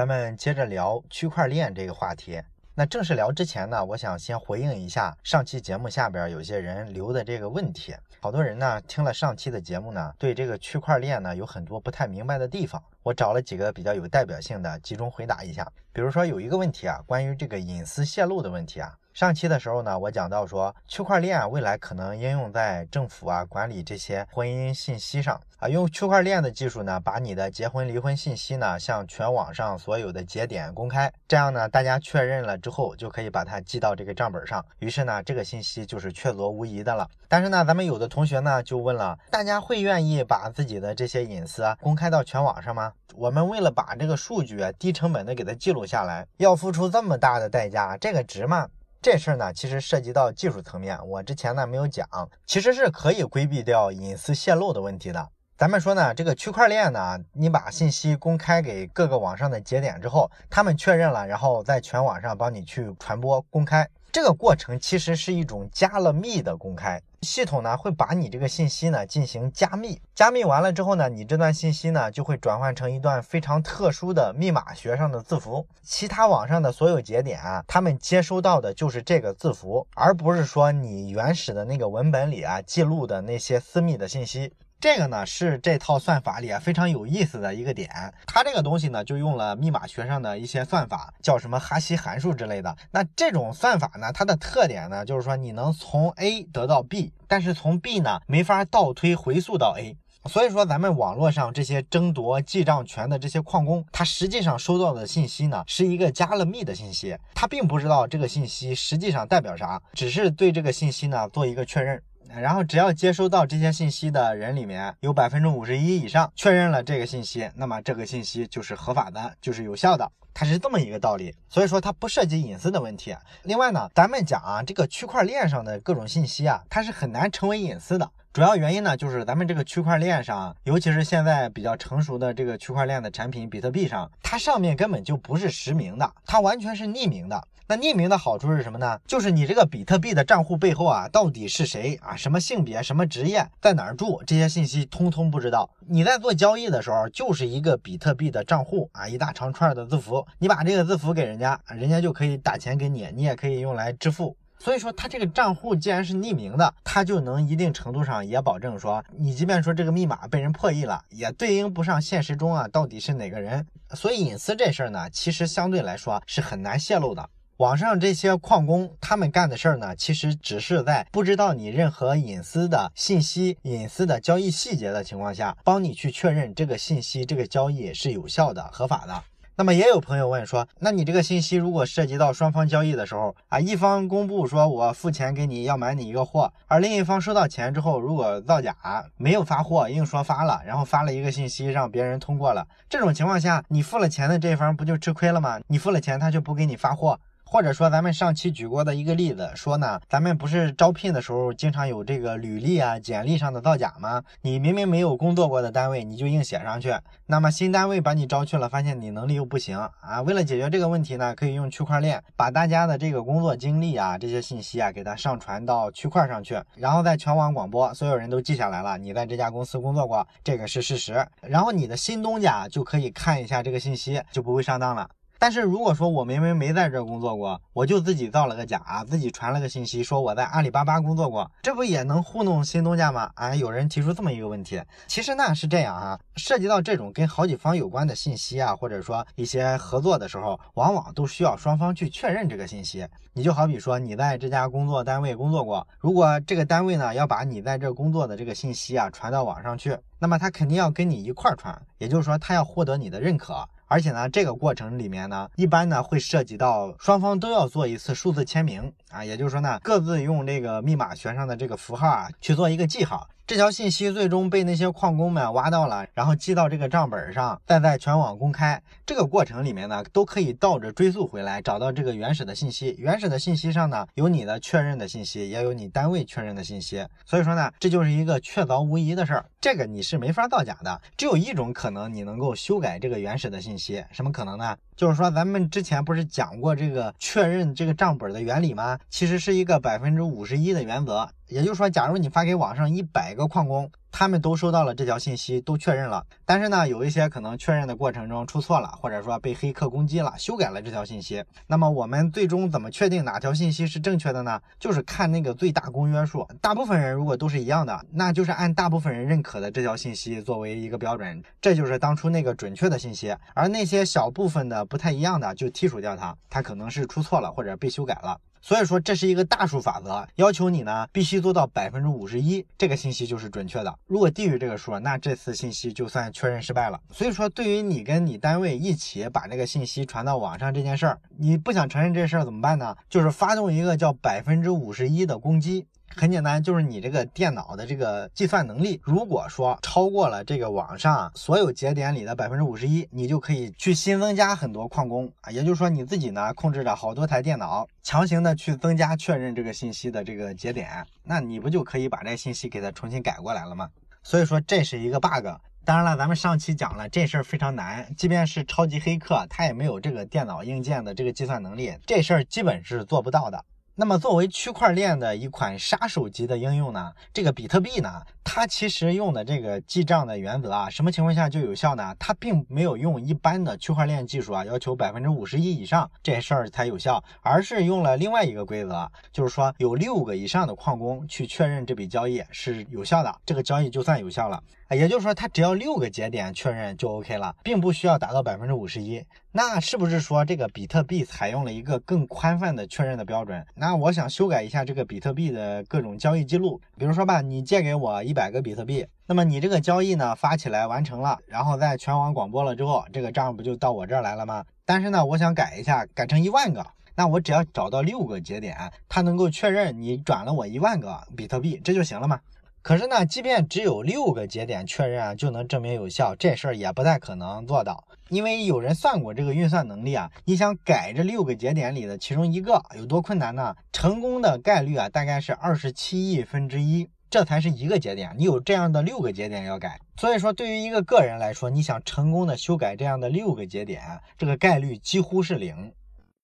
咱们接着聊区块链这个话题。那正式聊之前呢，我想先回应一下上期节目下边有些人留的这个问题。好多人呢听了上期的节目呢，对这个区块链呢有很多不太明白的地方。我找了几个比较有代表性的，集中回答一下。比如说有一个问题啊，关于这个隐私泄露的问题啊。上期的时候呢，我讲到说，区块链未来可能应用在政府啊管理这些婚姻信息上啊，用区块链的技术呢，把你的结婚离婚信息呢向全网上所有的节点公开，这样呢，大家确认了之后就可以把它记到这个账本上，于是呢，这个信息就是确凿无疑的了。但是呢，咱们有的同学呢就问了，大家会愿意把自己的这些隐私公开到全网上吗？我们为了把这个数据低成本的给它记录下来，要付出这么大的代价，这个值吗？这事儿呢，其实涉及到技术层面，我之前呢没有讲，其实是可以规避掉隐私泄露的问题的。咱们说呢，这个区块链呢，你把信息公开给各个网上的节点之后，他们确认了，然后在全网上帮你去传播公开。这个过程其实是一种加了密的公开，系统呢会把你这个信息呢进行加密，加密完了之后呢，你这段信息呢就会转换成一段非常特殊的密码学上的字符，其他网上的所有节点啊，他们接收到的就是这个字符，而不是说你原始的那个文本里啊记录的那些私密的信息。这个呢是这套算法里啊非常有意思的一个点，它这个东西呢就用了密码学上的一些算法，叫什么哈希函数之类的。那这种算法呢，它的特点呢就是说你能从 A 得到 B，但是从 B 呢没法倒推回溯到 A。所以说咱们网络上这些争夺记账权的这些矿工，他实际上收到的信息呢是一个加了密的信息，他并不知道这个信息实际上代表啥，只是对这个信息呢做一个确认。然后只要接收到这些信息的人里面有百分之五十一以上确认了这个信息，那么这个信息就是合法的，就是有效的，它是这么一个道理。所以说它不涉及隐私的问题。另外呢，咱们讲啊，这个区块链上的各种信息啊，它是很难成为隐私的。主要原因呢，就是咱们这个区块链上，尤其是现在比较成熟的这个区块链的产品比特币上，它上面根本就不是实名的，它完全是匿名的。那匿名的好处是什么呢？就是你这个比特币的账户背后啊，到底是谁啊？什么性别、什么职业、在哪儿住，这些信息通通不知道。你在做交易的时候，就是一个比特币的账户啊，一大长串的字符，你把这个字符给人家，人家就可以打钱给你，你也可以用来支付。所以说，它这个账户既然是匿名的，它就能一定程度上也保证说，你即便说这个密码被人破译了，也对应不上现实中啊到底是哪个人。所以隐私这事儿呢，其实相对来说是很难泄露的。网上这些矿工，他们干的事儿呢，其实只是在不知道你任何隐私的信息、隐私的交易细节的情况下，帮你去确认这个信息、这个交易是有效的、合法的。那么也有朋友问说，那你这个信息如果涉及到双方交易的时候啊，一方公布说我付钱给你要买你一个货，而另一方收到钱之后，如果造假没有发货，硬说发了，然后发了一个信息让别人通过了，这种情况下，你付了钱的这一方不就吃亏了吗？你付了钱，他就不给你发货。或者说，咱们上期举过的一个例子，说呢，咱们不是招聘的时候经常有这个履历啊、简历上的造假吗？你明明没有工作过的单位，你就硬写上去，那么新单位把你招去了，发现你能力又不行啊。为了解决这个问题呢，可以用区块链把大家的这个工作经历啊、这些信息啊，给它上传到区块上去，然后在全网广播，所有人都记下来了，你在这家公司工作过，这个是事实，然后你的新东家就可以看一下这个信息，就不会上当了。但是如果说我明明没在这工作过，我就自己造了个假，自己传了个信息说我在阿里巴巴工作过，这不也能糊弄新东家吗？啊，有人提出这么一个问题，其实呢是这样啊，涉及到这种跟好几方有关的信息啊，或者说一些合作的时候，往往都需要双方去确认这个信息。你就好比说你在这家工作单位工作过，如果这个单位呢要把你在这工作的这个信息啊传到网上去，那么他肯定要跟你一块传，也就是说他要获得你的认可。而且呢，这个过程里面呢，一般呢会涉及到双方都要做一次数字签名啊，也就是说呢，各自用这个密码学上的这个符号啊去做一个记号。这条信息最终被那些矿工们挖到了，然后记到这个账本上，再在全网公开。这个过程里面呢，都可以倒着追溯回来，找到这个原始的信息。原始的信息上呢，有你的确认的信息，也有你单位确认的信息。所以说呢，这就是一个确凿无疑的事儿。这个你是没法造假的。只有一种可能，你能够修改这个原始的信息。什么可能呢？就是说咱们之前不是讲过这个确认这个账本的原理吗？其实是一个百分之五十一的原则。也就是说，假如你发给网上一百个矿工，他们都收到了这条信息，都确认了。但是呢，有一些可能确认的过程中出错了，或者说被黑客攻击了，修改了这条信息。那么我们最终怎么确定哪条信息是正确的呢？就是看那个最大公约数。大部分人如果都是一样的，那就是按大部分人认可的这条信息作为一个标准，这就是当初那个准确的信息。而那些小部分的不太一样的，就剔除掉它，它可能是出错了或者被修改了。所以说这是一个大数法则，要求你呢必须做到百分之五十一，这个信息就是准确的。如果低于这个数，那这次信息就算确认失败了。所以说，对于你跟你单位一起把这个信息传到网上这件事儿，你不想承认这事儿怎么办呢？就是发动一个叫百分之五十一的攻击。很简单，就是你这个电脑的这个计算能力，如果说超过了这个网上所有节点里的百分之五十一，你就可以去新增加很多矿工啊。也就是说，你自己呢控制着好多台电脑，强行的去增加确认这个信息的这个节点，那你不就可以把这信息给它重新改过来了吗？所以说这是一个 bug。当然了，咱们上期讲了这事儿非常难，即便是超级黑客，他也没有这个电脑硬件的这个计算能力，这事儿基本是做不到的。那么作为区块链的一款杀手级的应用呢，这个比特币呢，它其实用的这个记账的原则啊，什么情况下就有效呢？它并没有用一般的区块链技术啊，要求百分之五十一以上这事儿才有效，而是用了另外一个规则，就是说有六个以上的矿工去确认这笔交易是有效的，这个交易就算有效了。也就是说，它只要六个节点确认就 OK 了，并不需要达到百分之五十一。那是不是说这个比特币采用了一个更宽泛的确认的标准？那我想修改一下这个比特币的各种交易记录，比如说吧，你借给我一百个比特币，那么你这个交易呢发起来完成了，然后在全网广播了之后，这个账不就到我这儿来了吗？但是呢，我想改一下，改成一万个，那我只要找到六个节点，它能够确认你转了我一万个比特币，这就行了吗？可是呢，即便只有六个节点确认啊，就能证明有效，这事儿也不太可能做到。因为有人算过这个运算能力啊，你想改这六个节点里的其中一个，有多困难呢？成功的概率啊，大概是二十七亿分之一，这才是一个节点，你有这样的六个节点要改。所以说，对于一个个人来说，你想成功的修改这样的六个节点，这个概率几乎是零。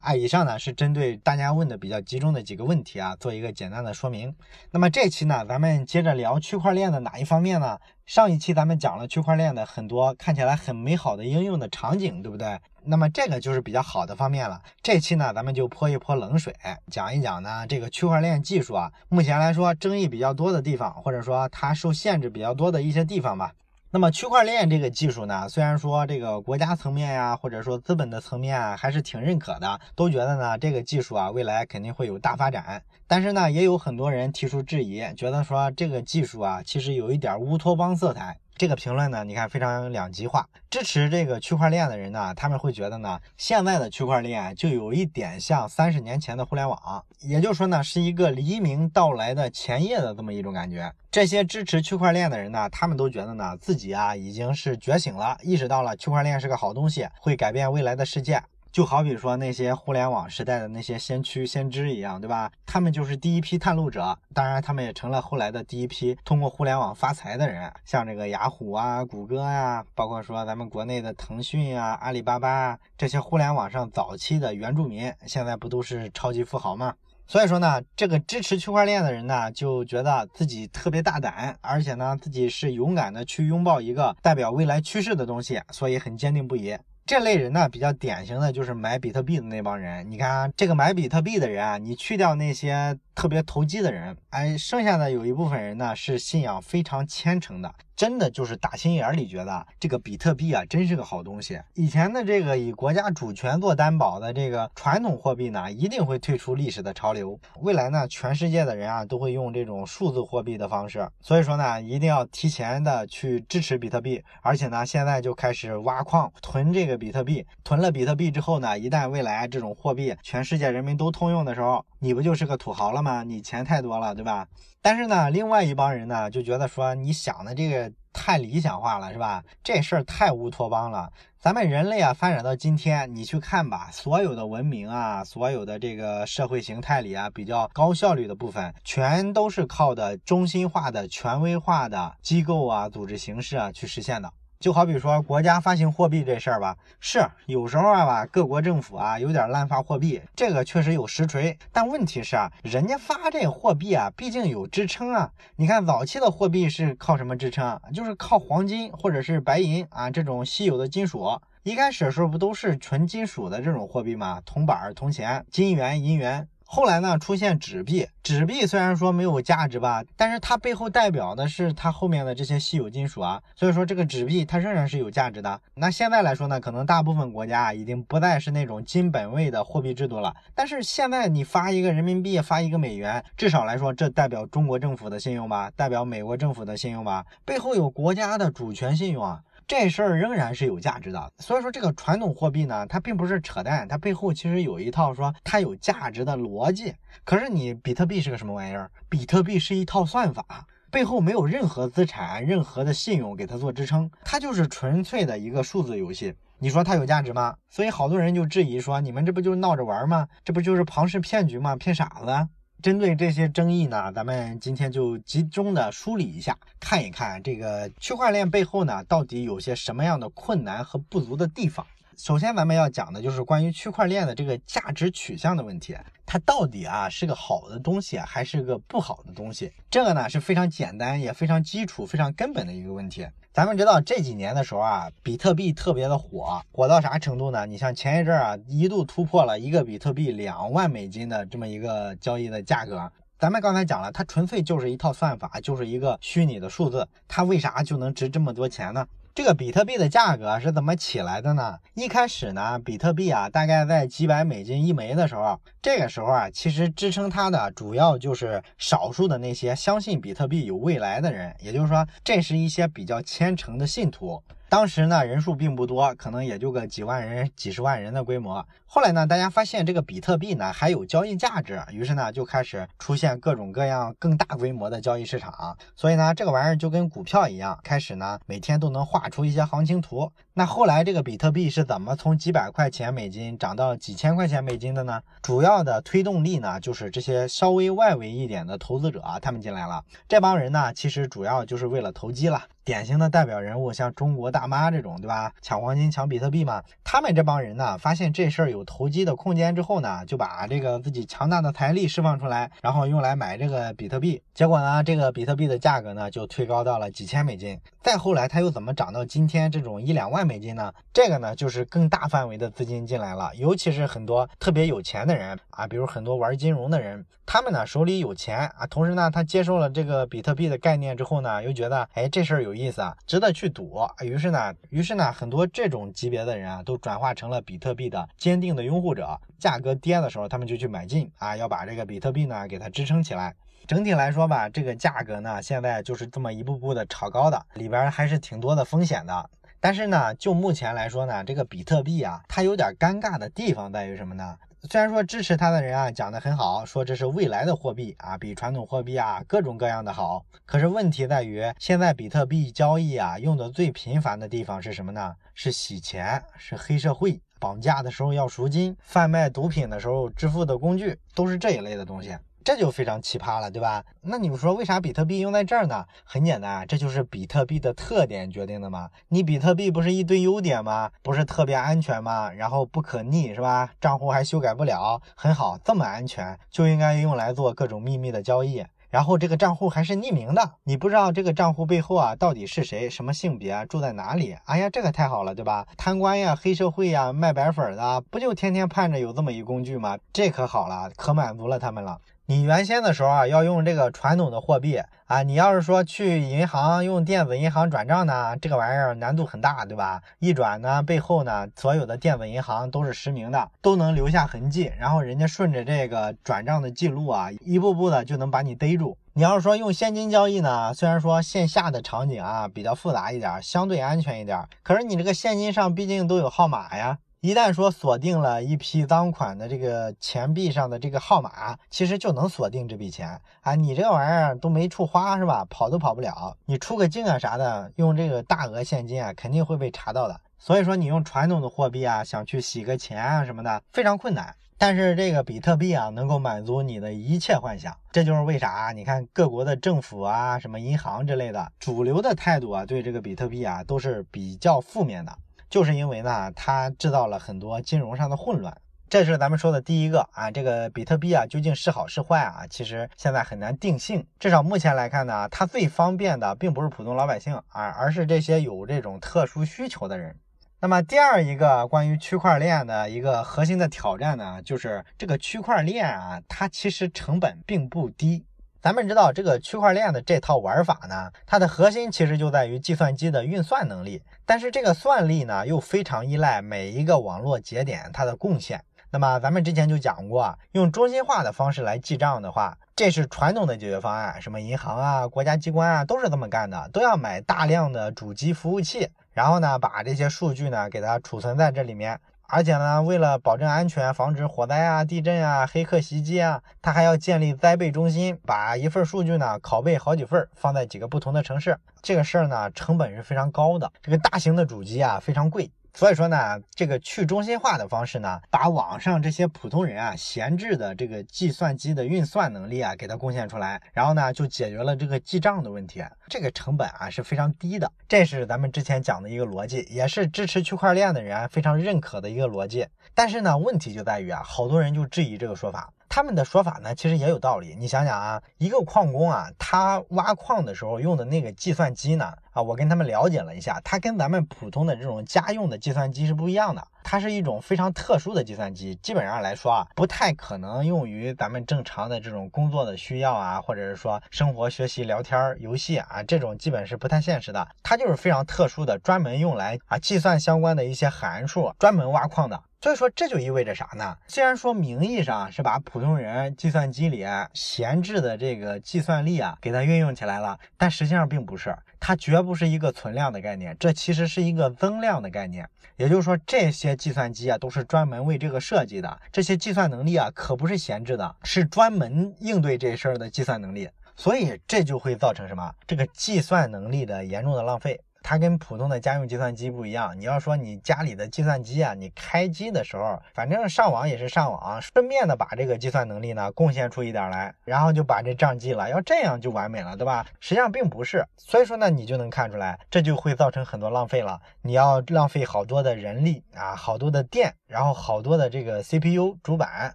啊，以上呢是针对大家问的比较集中的几个问题啊，做一个简单的说明。那么这期呢，咱们接着聊区块链的哪一方面呢？上一期咱们讲了区块链的很多看起来很美好的应用的场景，对不对？那么这个就是比较好的方面了。这期呢，咱们就泼一泼冷水，讲一讲呢这个区块链技术啊，目前来说争议比较多的地方，或者说它受限制比较多的一些地方吧。那么区块链这个技术呢，虽然说这个国家层面呀，或者说资本的层面啊，还是挺认可的，都觉得呢这个技术啊未来肯定会有大发展。但是呢，也有很多人提出质疑，觉得说这个技术啊其实有一点乌托邦色彩。这个评论呢，你看非常两极化。支持这个区块链的人呢，他们会觉得呢，现在的区块链就有一点像三十年前的互联网，也就是说呢，是一个黎明到来的前夜的这么一种感觉。这些支持区块链的人呢，他们都觉得呢，自己啊已经是觉醒了，意识到了区块链是个好东西，会改变未来的世界。就好比说那些互联网时代的那些先驱先知一样，对吧？他们就是第一批探路者，当然他们也成了后来的第一批通过互联网发财的人。像这个雅虎啊、谷歌呀，包括说咱们国内的腾讯啊、阿里巴巴啊，这些互联网上早期的原住民，现在不都是超级富豪吗？所以说呢，这个支持区块链的人呢，就觉得自己特别大胆，而且呢，自己是勇敢的去拥抱一个代表未来趋势的东西，所以很坚定不移。这类人呢，比较典型的就是买比特币的那帮人。你看啊，这个买比特币的人啊，你去掉那些特别投机的人，哎，剩下的有一部分人呢，是信仰非常虔诚的。真的就是打心眼里觉得这个比特币啊，真是个好东西。以前的这个以国家主权做担保的这个传统货币呢，一定会退出历史的潮流。未来呢，全世界的人啊，都会用这种数字货币的方式。所以说呢，一定要提前的去支持比特币，而且呢，现在就开始挖矿囤这个比特币。囤了比特币之后呢，一旦未来这种货币全世界人民都通用的时候，你不就是个土豪了吗？你钱太多了，对吧？但是呢，另外一帮人呢，就觉得说你想的这个太理想化了，是吧？这事儿太乌托邦了。咱们人类啊，发展到今天，你去看吧，所有的文明啊，所有的这个社会形态里啊，比较高效率的部分，全都是靠的中心化的、权威化的机构啊、组织形式啊去实现的。就好比说国家发行货币这事儿吧，是有时候啊吧，各国政府啊有点滥发货币，这个确实有实锤。但问题是啊，人家发这货币啊，毕竟有支撑啊。你看早期的货币是靠什么支撑？就是靠黄金或者是白银啊这种稀有的金属。一开始的时候不都是纯金属的这种货币吗？铜板、铜钱、金元、银元。后来呢，出现纸币。纸币虽然说没有价值吧，但是它背后代表的是它后面的这些稀有金属啊，所以说这个纸币它仍然是有价值的。那现在来说呢，可能大部分国家已经不再是那种金本位的货币制度了。但是现在你发一个人民币，发一个美元，至少来说，这代表中国政府的信用吧，代表美国政府的信用吧，背后有国家的主权信用啊。这事儿仍然是有价值的，所以说这个传统货币呢，它并不是扯淡，它背后其实有一套说它有价值的逻辑。可是你比特币是个什么玩意儿？比特币是一套算法，背后没有任何资产、任何的信用给它做支撑，它就是纯粹的一个数字游戏。你说它有价值吗？所以好多人就质疑说，你们这不就闹着玩吗？这不就是庞氏骗局吗？骗傻子。针对这些争议呢，咱们今天就集中的梳理一下，看一看这个区块链背后呢，到底有些什么样的困难和不足的地方。首先，咱们要讲的就是关于区块链的这个价值取向的问题，它到底啊是个好的东西还是个不好的东西？这个呢是非常简单也非常基础、非常根本的一个问题。咱们知道这几年的时候啊，比特币特别的火，火到啥程度呢？你像前一阵啊，一度突破了一个比特币两万美金的这么一个交易的价格。咱们刚才讲了，它纯粹就是一套算法，就是一个虚拟的数字，它为啥就能值这么多钱呢？这个比特币的价格是怎么起来的呢？一开始呢，比特币啊，大概在几百美金一枚的时候，这个时候啊，其实支撑它的主要就是少数的那些相信比特币有未来的人，也就是说，这是一些比较虔诚的信徒。当时呢，人数并不多，可能也就个几万人、几十万人的规模。后来呢，大家发现这个比特币呢还有交易价值，于是呢就开始出现各种各样更大规模的交易市场。所以呢，这个玩意儿就跟股票一样，开始呢每天都能画出一些行情图。那后来这个比特币是怎么从几百块钱美金涨到几千块钱美金的呢？主要的推动力呢就是这些稍微外围一点的投资者他们进来了。这帮人呢其实主要就是为了投机了。典型的代表人物像中国大妈这种，对吧？抢黄金、抢比特币嘛。他们这帮人呢，发现这事儿有投机的空间之后呢，就把这个自己强大的财力释放出来，然后用来买这个比特币。结果呢，这个比特币的价格呢就推高到了几千美金。再后来，它又怎么涨到今天这种一两万美金呢？这个呢，就是更大范围的资金进来了，尤其是很多特别有钱的人啊，比如很多玩金融的人，他们呢手里有钱啊，同时呢，他接受了这个比特币的概念之后呢，又觉得哎这事儿有。有意思啊，值得去赌。于是呢，于是呢，很多这种级别的人啊，都转化成了比特币的坚定的拥护者。价格跌的时候，他们就去买进啊，要把这个比特币呢给它支撑起来。整体来说吧，这个价格呢，现在就是这么一步步的炒高的，里边还是挺多的风险的。但是呢，就目前来说呢，这个比特币啊，它有点尴尬的地方在于什么呢？虽然说支持他的人啊讲的很好，说这是未来的货币啊，比传统货币啊各种各样的好。可是问题在于，现在比特币交易啊用的最频繁的地方是什么呢？是洗钱，是黑社会绑架的时候要赎金，贩卖毒品的时候支付的工具，都是这一类的东西。这就非常奇葩了，对吧？那你们说为啥比特币用在这儿呢？很简单，这就是比特币的特点决定的嘛。你比特币不是一堆优点吗？不是特别安全吗？然后不可逆是吧？账户还修改不了，很好，这么安全就应该用来做各种秘密的交易。然后这个账户还是匿名的，你不知道这个账户背后啊到底是谁，什么性别，住在哪里？哎呀，这个太好了，对吧？贪官呀、黑社会呀、卖白粉的，不就天天盼着有这么一工具吗？这可好了，可满足了他们了。你原先的时候啊，要用这个传统的货币啊，你要是说去银行用电子银行转账呢，这个玩意儿难度很大，对吧？一转呢，背后呢，所有的电子银行都是实名的，都能留下痕迹，然后人家顺着这个转账的记录啊，一步步的就能把你逮住。你要是说用现金交易呢，虽然说线下的场景啊比较复杂一点，相对安全一点，可是你这个现金上毕竟都有号码呀。一旦说锁定了一批赃款的这个钱币上的这个号码，其实就能锁定这笔钱啊！你这玩意儿都没处花是吧？跑都跑不了。你出个境啊啥的，用这个大额现金啊，肯定会被查到的。所以说你用传统的货币啊，想去洗个钱啊什么的，非常困难。但是这个比特币啊，能够满足你的一切幻想，这就是为啥你看各国的政府啊、什么银行之类的，主流的态度啊，对这个比特币啊都是比较负面的，就是因为呢，它制造了很多金融上的混乱。这是咱们说的第一个啊，这个比特币啊，究竟是好是坏啊？其实现在很难定性。至少目前来看呢，它最方便的并不是普通老百姓啊，而是这些有这种特殊需求的人。那么第二一个关于区块链的一个核心的挑战呢，就是这个区块链啊，它其实成本并不低。咱们知道这个区块链的这套玩法呢，它的核心其实就在于计算机的运算能力，但是这个算力呢，又非常依赖每一个网络节点它的贡献。那么咱们之前就讲过，用中心化的方式来记账的话，这是传统的解决方案，什么银行啊、国家机关啊都是这么干的，都要买大量的主机服务器。然后呢，把这些数据呢给它储存在这里面，而且呢，为了保证安全，防止火灾啊、地震啊、黑客袭击啊，它还要建立灾备中心，把一份数据呢拷贝好几份，放在几个不同的城市。这个事儿呢，成本是非常高的。这个大型的主机啊，非常贵。所以说呢，这个去中心化的方式呢，把网上这些普通人啊闲置的这个计算机的运算能力啊给它贡献出来，然后呢就解决了这个记账的问题，这个成本啊是非常低的。这是咱们之前讲的一个逻辑，也是支持区块链的人非常认可的一个逻辑。但是呢，问题就在于啊，好多人就质疑这个说法。他们的说法呢，其实也有道理。你想想啊，一个矿工啊，他挖矿的时候用的那个计算机呢，啊，我跟他们了解了一下，它跟咱们普通的这种家用的计算机是不一样的。它是一种非常特殊的计算机，基本上来说啊，不太可能用于咱们正常的这种工作的需要啊，或者是说生活、学习、聊天、游戏啊，这种基本是不太现实的。它就是非常特殊的，专门用来啊计算相关的一些函数，专门挖矿的。所以说，这就意味着啥呢？虽然说名义上是把普通人计算机里闲置的这个计算力啊，给它运用起来了，但实际上并不是，它绝不是一个存量的概念，这其实是一个增量的概念。也就是说，这些计算机啊，都是专门为这个设计的，这些计算能力啊，可不是闲置的，是专门应对这事儿的计算能力。所以这就会造成什么？这个计算能力的严重的浪费。它跟普通的家用计算机不一样。你要说你家里的计算机啊，你开机的时候，反正上网也是上网，顺便的把这个计算能力呢贡献出一点来，然后就把这账记了。要这样就完美了，对吧？实际上并不是。所以说呢，你就能看出来，这就会造成很多浪费了。你要浪费好多的人力啊，好多的电，然后好多的这个 CPU 主板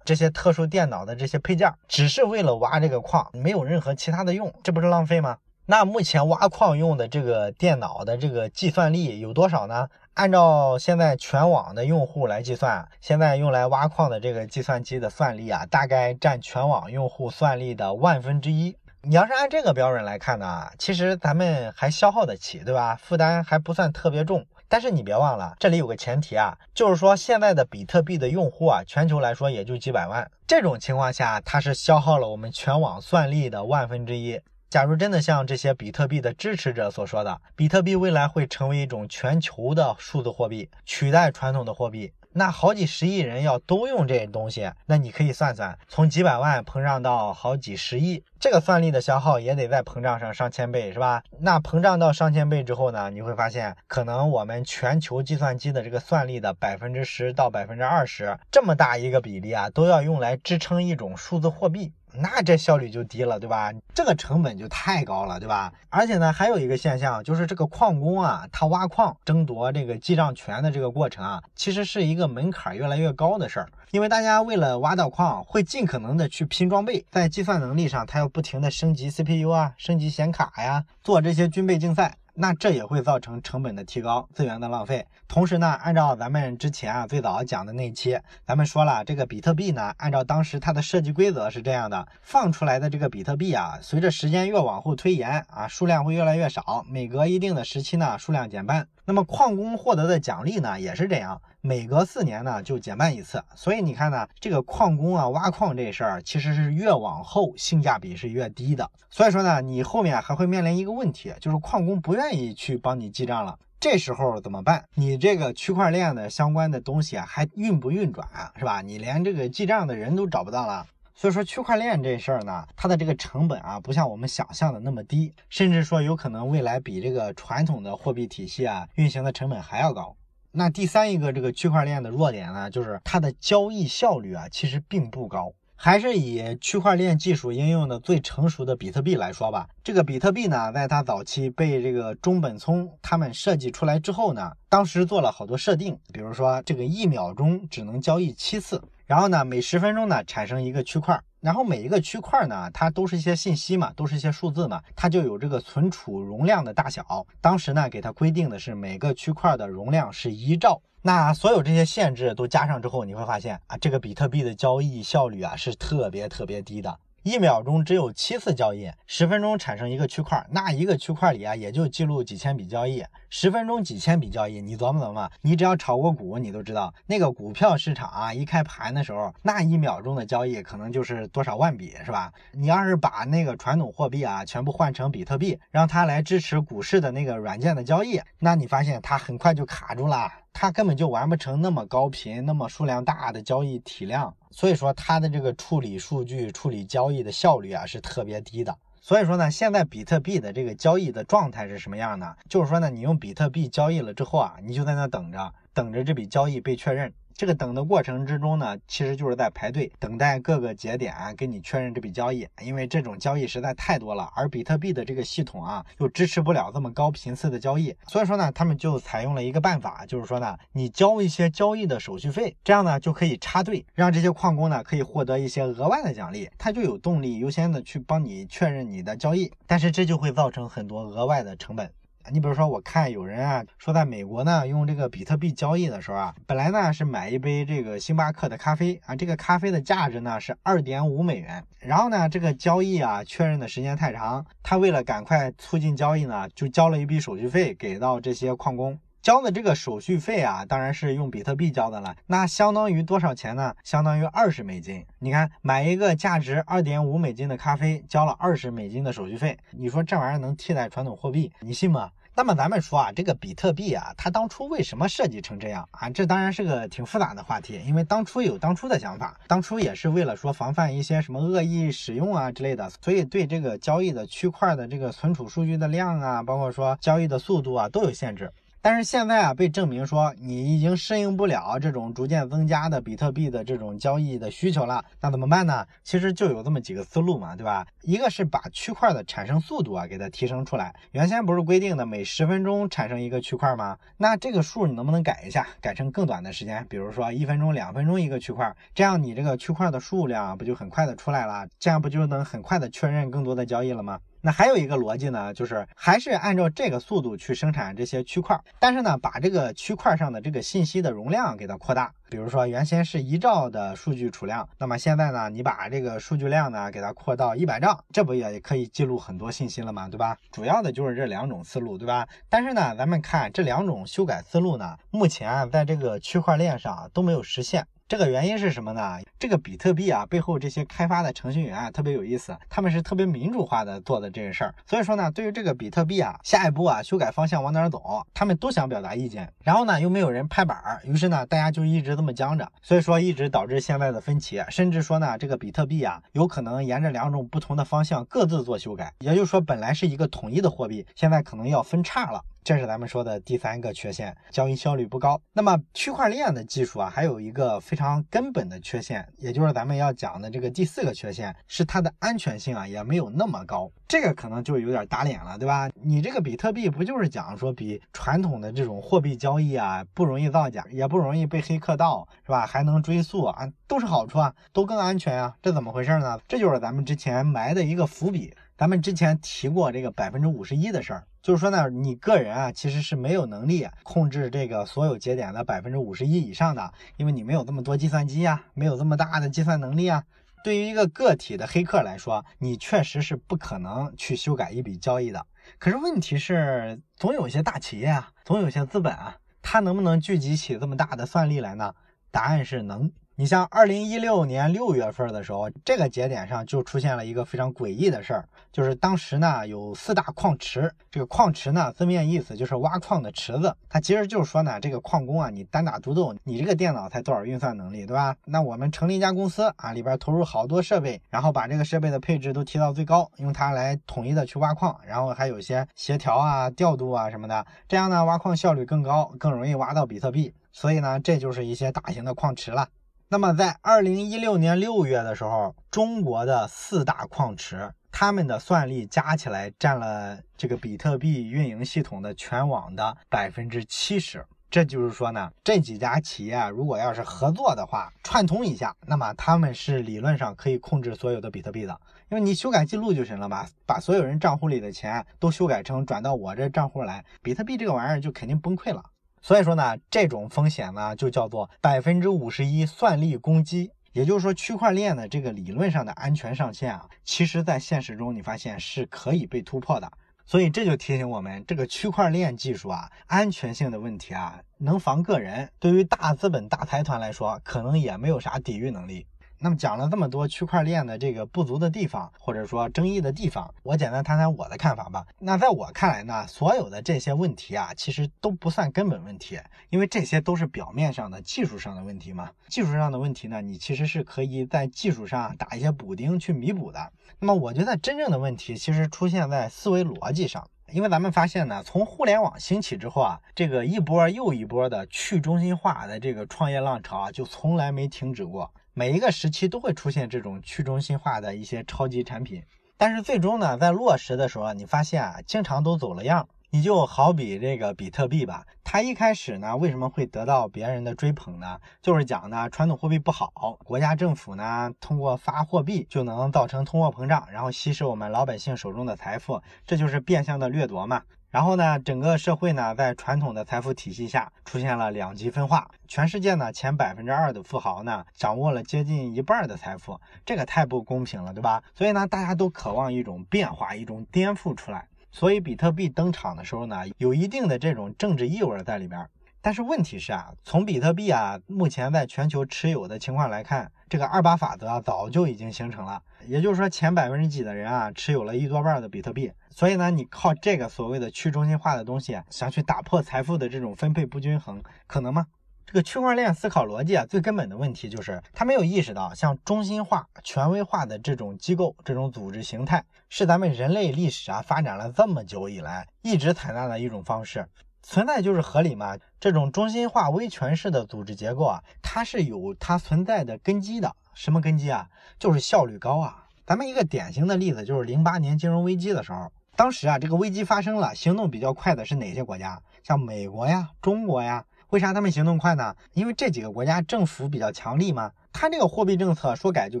这些特殊电脑的这些配件，只是为了挖这个矿，没有任何其他的用，这不是浪费吗？那目前挖矿用的这个电脑的这个计算力有多少呢？按照现在全网的用户来计算，现在用来挖矿的这个计算机的算力啊，大概占全网用户算力的万分之一。你要是按这个标准来看呢，其实咱们还消耗得起，对吧？负担还不算特别重。但是你别忘了，这里有个前提啊，就是说现在的比特币的用户啊，全球来说也就几百万。这种情况下，它是消耗了我们全网算力的万分之一。假如真的像这些比特币的支持者所说的，比特币未来会成为一种全球的数字货币，取代传统的货币，那好几十亿人要都用这东西，那你可以算算，从几百万膨胀到好几十亿，这个算力的消耗也得再膨胀上上千倍，是吧？那膨胀到上千倍之后呢，你会发现，可能我们全球计算机的这个算力的百分之十到百分之二十，这么大一个比例啊，都要用来支撑一种数字货币。那这效率就低了，对吧？这个成本就太高了，对吧？而且呢，还有一个现象，就是这个矿工啊，他挖矿争夺这个记账权的这个过程啊，其实是一个门槛越来越高的事儿。因为大家为了挖到矿，会尽可能的去拼装备，在计算能力上，他要不停的升级 CPU 啊，升级显卡呀，做这些军备竞赛。那这也会造成成本的提高，资源的浪费。同时呢，按照咱们之前啊最早讲的那期，咱们说了，这个比特币呢，按照当时它的设计规则是这样的，放出来的这个比特币啊，随着时间越往后推延啊，数量会越来越少，每隔一定的时期呢，数量减半。那么矿工获得的奖励呢，也是这样，每隔四年呢就减半一次。所以你看呢，这个矿工啊挖矿这事儿，其实是越往后性价比是越低的。所以说呢，你后面还会面临一个问题，就是矿工不愿意去帮你记账了，这时候怎么办？你这个区块链的相关的东西啊，还运不运转？是吧？你连这个记账的人都找不到了。所以说区块链这事儿呢，它的这个成本啊，不像我们想象的那么低，甚至说有可能未来比这个传统的货币体系啊运行的成本还要高。那第三一个这个区块链的弱点呢，就是它的交易效率啊，其实并不高。还是以区块链技术应用的最成熟的比特币来说吧，这个比特币呢，在它早期被这个中本聪他们设计出来之后呢，当时做了好多设定，比如说这个一秒钟只能交易七次，然后呢，每十分钟呢产生一个区块。然后每一个区块呢，它都是一些信息嘛，都是一些数字嘛，它就有这个存储容量的大小。当时呢，给它规定的是每个区块的容量是一兆。那所有这些限制都加上之后，你会发现啊，这个比特币的交易效率啊是特别特别低的。一秒钟只有七次交易，十分钟产生一个区块，那一个区块里啊也就记录几千笔交易，十分钟几千笔交易，你琢磨琢磨，你只要炒过股，你都知道那个股票市场啊一开盘的时候，那一秒钟的交易可能就是多少万笔，是吧？你要是把那个传统货币啊全部换成比特币，让它来支持股市的那个软件的交易，那你发现它很快就卡住了。它根本就完不成那么高频、那么数量大的交易体量，所以说它的这个处理数据、处理交易的效率啊是特别低的。所以说呢，现在比特币的这个交易的状态是什么样呢？就是说呢，你用比特币交易了之后啊，你就在那等着，等着这笔交易被确认。这个等的过程之中呢，其实就是在排队等待各个节点啊跟你确认这笔交易，因为这种交易实在太多了，而比特币的这个系统啊又支持不了这么高频次的交易，所以说呢，他们就采用了一个办法，就是说呢，你交一些交易的手续费，这样呢就可以插队，让这些矿工呢可以获得一些额外的奖励，他就有动力优先的去帮你确认你的交易，但是这就会造成很多额外的成本。你比如说，我看有人啊说，在美国呢用这个比特币交易的时候啊，本来呢是买一杯这个星巴克的咖啡啊，这个咖啡的价值呢是二点五美元。然后呢，这个交易啊确认的时间太长，他为了赶快促进交易呢，就交了一笔手续费给到这些矿工。交的这个手续费啊，当然是用比特币交的了。那相当于多少钱呢？相当于二十美金。你看，买一个价值二点五美金的咖啡，交了二十美金的手续费。你说这玩意儿能替代传统货币？你信吗？那么咱们说啊，这个比特币啊，它当初为什么设计成这样啊？这当然是个挺复杂的话题。因为当初有当初的想法，当初也是为了说防范一些什么恶意使用啊之类的，所以对这个交易的区块的这个存储数据的量啊，包括说交易的速度啊，都有限制。但是现在啊，被证明说你已经适应不了这种逐渐增加的比特币的这种交易的需求了，那怎么办呢？其实就有这么几个思路嘛，对吧？一个是把区块的产生速度啊给它提升出来，原先不是规定的每十分钟产生一个区块吗？那这个数你能不能改一下，改成更短的时间，比如说一分钟、两分钟一个区块，这样你这个区块的数量不就很快的出来了？这样不就能很快的确认更多的交易了吗？那还有一个逻辑呢，就是还是按照这个速度去生产这些区块，但是呢，把这个区块上的这个信息的容量给它扩大。比如说原先是一兆的数据储量，那么现在呢，你把这个数据量呢给它扩到一百兆，这不也可以记录很多信息了吗？对吧？主要的就是这两种思路，对吧？但是呢，咱们看这两种修改思路呢，目前在这个区块链上都没有实现。这个原因是什么呢？这个比特币啊，背后这些开发的程序员啊，特别有意思，他们是特别民主化的做的这个事儿。所以说呢，对于这个比特币啊，下一步啊，修改方向往哪儿走，他们都想表达意见。然后呢，又没有人拍板儿，于是呢，大家就一直这么僵着。所以说，一直导致现在的分歧，甚至说呢，这个比特币啊，有可能沿着两种不同的方向各自做修改。也就是说，本来是一个统一的货币，现在可能要分叉了。这是咱们说的第三个缺陷，交易效率不高。那么区块链的技术啊，还有一个非常根本的缺陷，也就是咱们要讲的这个第四个缺陷，是它的安全性啊，也没有那么高。这个可能就有点打脸了，对吧？你这个比特币不就是讲说比传统的这种货币交易啊，不容易造假，也不容易被黑客盗，是吧？还能追溯啊，都是好处啊，都更安全啊，这怎么回事呢？这就是咱们之前埋的一个伏笔。咱们之前提过这个百分之五十一的事儿。就是说呢，你个人啊，其实是没有能力控制这个所有节点的百分之五十一以上的，因为你没有这么多计算机啊，没有这么大的计算能力啊。对于一个个体的黑客来说，你确实是不可能去修改一笔交易的。可是问题是，总有些大企业啊，总有些资本啊，它能不能聚集起这么大的算力来呢？答案是能。你像二零一六年六月份的时候，这个节点上就出现了一个非常诡异的事儿，就是当时呢有四大矿池，这个矿池呢字面意思就是挖矿的池子，它其实就是说呢，这个矿工啊，你单打独斗，你这个电脑才多少运算能力，对吧？那我们成立一家公司啊，里边投入好多设备，然后把这个设备的配置都提到最高，用它来统一的去挖矿，然后还有一些协调啊、调度啊什么的，这样呢挖矿效率更高，更容易挖到比特币，所以呢这就是一些大型的矿池了。那么在二零一六年六月的时候，中国的四大矿池，他们的算力加起来占了这个比特币运营系统的全网的百分之七十。这就是说呢，这几家企业如果要是合作的话，串通一下，那么他们是理论上可以控制所有的比特币的，因为你修改记录就行了吧，把所有人账户里的钱都修改成转到我这账户来，比特币这个玩意儿就肯定崩溃了。所以说呢，这种风险呢就叫做百分之五十一算力攻击，也就是说区块链的这个理论上的安全上限啊，其实在现实中你发现是可以被突破的。所以这就提醒我们，这个区块链技术啊，安全性的问题啊，能防个人，对于大资本大财团来说，可能也没有啥抵御能力。那么讲了这么多区块链的这个不足的地方，或者说争议的地方，我简单谈谈我的看法吧。那在我看来呢，所有的这些问题啊，其实都不算根本问题，因为这些都是表面上的技术上的问题嘛。技术上的问题呢，你其实是可以在技术上打一些补丁去弥补的。那么我觉得真正的问题其实出现在思维逻辑上，因为咱们发现呢，从互联网兴起之后啊，这个一波又一波的去中心化的这个创业浪潮啊，就从来没停止过。每一个时期都会出现这种去中心化的一些超级产品，但是最终呢，在落实的时候，你发现啊，经常都走了样。你就好比这个比特币吧，它一开始呢，为什么会得到别人的追捧呢？就是讲呢，传统货币不好，国家政府呢，通过发货币就能造成通货膨胀，然后稀释我们老百姓手中的财富，这就是变相的掠夺嘛。然后呢，整个社会呢，在传统的财富体系下出现了两极分化。全世界呢，前百分之二的富豪呢，掌握了接近一半的财富，这个太不公平了，对吧？所以呢，大家都渴望一种变化，一种颠覆出来。所以比特币登场的时候呢，有一定的这种政治意味在里边。但是问题是啊，从比特币啊目前在全球持有的情况来看，这个二八法则啊早就已经形成了。也就是说，前百分之几的人啊，持有了一多半的比特币。所以呢，你靠这个所谓的去中心化的东西，想去打破财富的这种分配不均衡，可能吗？这个区块链思考逻辑啊，最根本的问题就是，他没有意识到，像中心化、权威化的这种机构、这种组织形态，是咱们人类历史啊发展了这么久以来一直采纳的一种方式，存在就是合理嘛。这种中心化威权式的组织结构啊，它是有它存在的根基的。什么根基啊？就是效率高啊。咱们一个典型的例子就是零八年金融危机的时候。当时啊，这个危机发生了，行动比较快的是哪些国家？像美国呀、中国呀。为啥他们行动快呢？因为这几个国家政府比较强力嘛。他这个货币政策说改就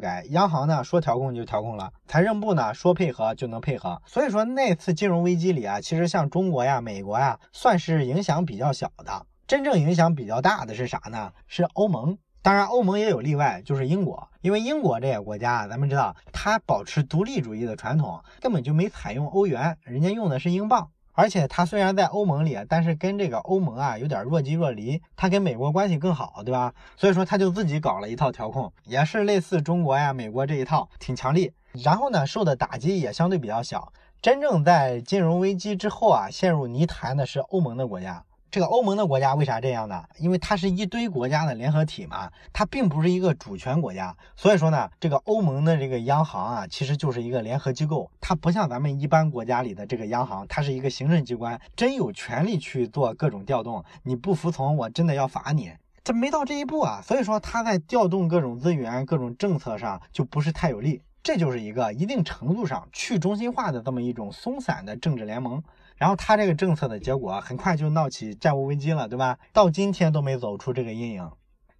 改，央行呢说调控就调控了，财政部呢说配合就能配合。所以说那次金融危机里啊，其实像中国呀、美国呀，算是影响比较小的。真正影响比较大的是啥呢？是欧盟。当然，欧盟也有例外，就是英国。因为英国这个国家，咱们知道它保持独立主义的传统，根本就没采用欧元，人家用的是英镑。而且它虽然在欧盟里，但是跟这个欧盟啊有点若即若离。它跟美国关系更好，对吧？所以说它就自己搞了一套调控，也是类似中国呀、美国这一套，挺强力。然后呢，受的打击也相对比较小。真正在金融危机之后啊，陷入泥潭的是欧盟的国家。这个欧盟的国家为啥这样呢？因为它是一堆国家的联合体嘛，它并不是一个主权国家，所以说呢，这个欧盟的这个央行啊，其实就是一个联合机构，它不像咱们一般国家里的这个央行，它是一个行政机关，真有权利去做各种调动。你不服从，我真的要罚你。这没到这一步啊，所以说它在调动各种资源、各种政策上就不是太有利。这就是一个一定程度上去中心化的这么一种松散的政治联盟。然后他这个政策的结果，很快就闹起债务危机了，对吧？到今天都没走出这个阴影。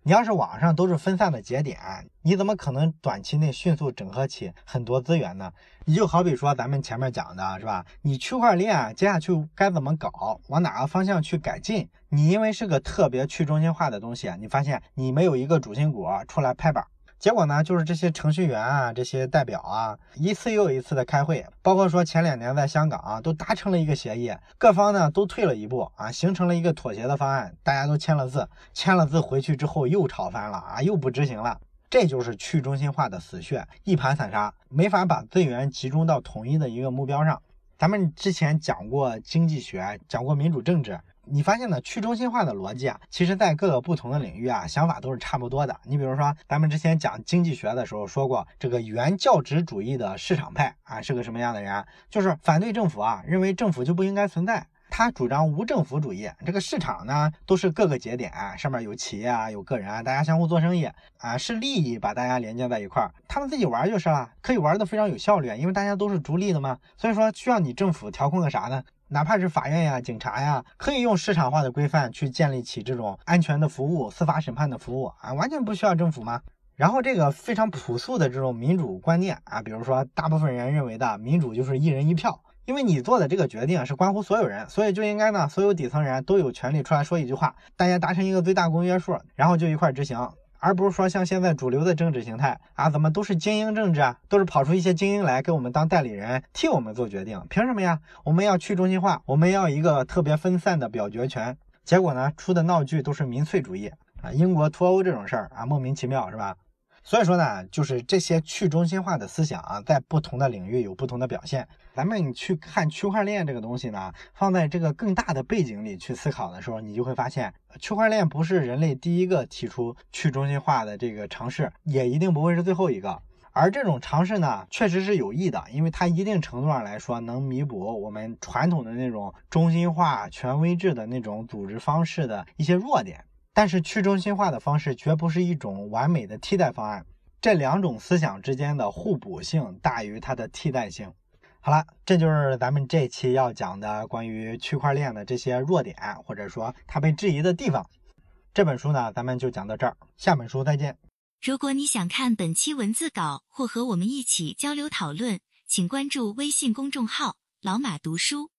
你要是网上都是分散的节点，你怎么可能短期内迅速整合起很多资源呢？你就好比说咱们前面讲的是吧？你区块链接下去该怎么搞，往哪个方向去改进？你因为是个特别去中心化的东西，你发现你没有一个主心骨出来拍板。结果呢，就是这些程序员啊，这些代表啊，一次又一次的开会，包括说前两年在香港啊，都达成了一个协议，各方呢都退了一步啊，形成了一个妥协的方案，大家都签了字，签了字回去之后又吵翻了啊，又不执行了，这就是去中心化的死穴，一盘散沙，没法把资源集中到统一的一个目标上。咱们之前讲过经济学，讲过民主政治。你发现呢？去中心化的逻辑啊，其实在各个不同的领域啊，想法都是差不多的。你比如说，咱们之前讲经济学的时候说过，这个原教旨主义的市场派啊，是个什么样的人？就是反对政府啊，认为政府就不应该存在。他主张无政府主义，这个市场呢，都是各个节点，啊上面有企业啊，有个人啊，大家相互做生意啊，是利益把大家连接在一块儿，他们自己玩就是了，可以玩的非常有效率，因为大家都是逐利的嘛。所以说，需要你政府调控个啥呢？哪怕是法院呀、警察呀，可以用市场化的规范去建立起这种安全的服务、司法审判的服务啊，完全不需要政府吗？然后这个非常朴素的这种民主观念啊，比如说大部分人认为的民主就是一人一票，因为你做的这个决定是关乎所有人，所以就应该呢，所有底层人都有权利出来说一句话，大家达成一个最大公约数，然后就一块执行。而不是说像现在主流的政治形态啊，怎么都是精英政治啊，都是跑出一些精英来给我们当代理人，替我们做决定，凭什么呀？我们要去中心化，我们要一个特别分散的表决权。结果呢，出的闹剧都是民粹主义啊，英国脱欧这种事儿啊，莫名其妙是吧？所以说呢，就是这些去中心化的思想啊，在不同的领域有不同的表现。咱们去看区块链这个东西呢，放在这个更大的背景里去思考的时候，你就会发现，区块链不是人类第一个提出去中心化的这个尝试，也一定不会是最后一个。而这种尝试呢，确实是有益的，因为它一定程度上来说能弥补我们传统的那种中心化、权威制的那种组织方式的一些弱点。但是去中心化的方式绝不是一种完美的替代方案，这两种思想之间的互补性大于它的替代性。好了，这就是咱们这期要讲的关于区块链的这些弱点，或者说它被质疑的地方。这本书呢，咱们就讲到这儿，下本书再见。如果你想看本期文字稿或和我们一起交流讨论，请关注微信公众号“老马读书”。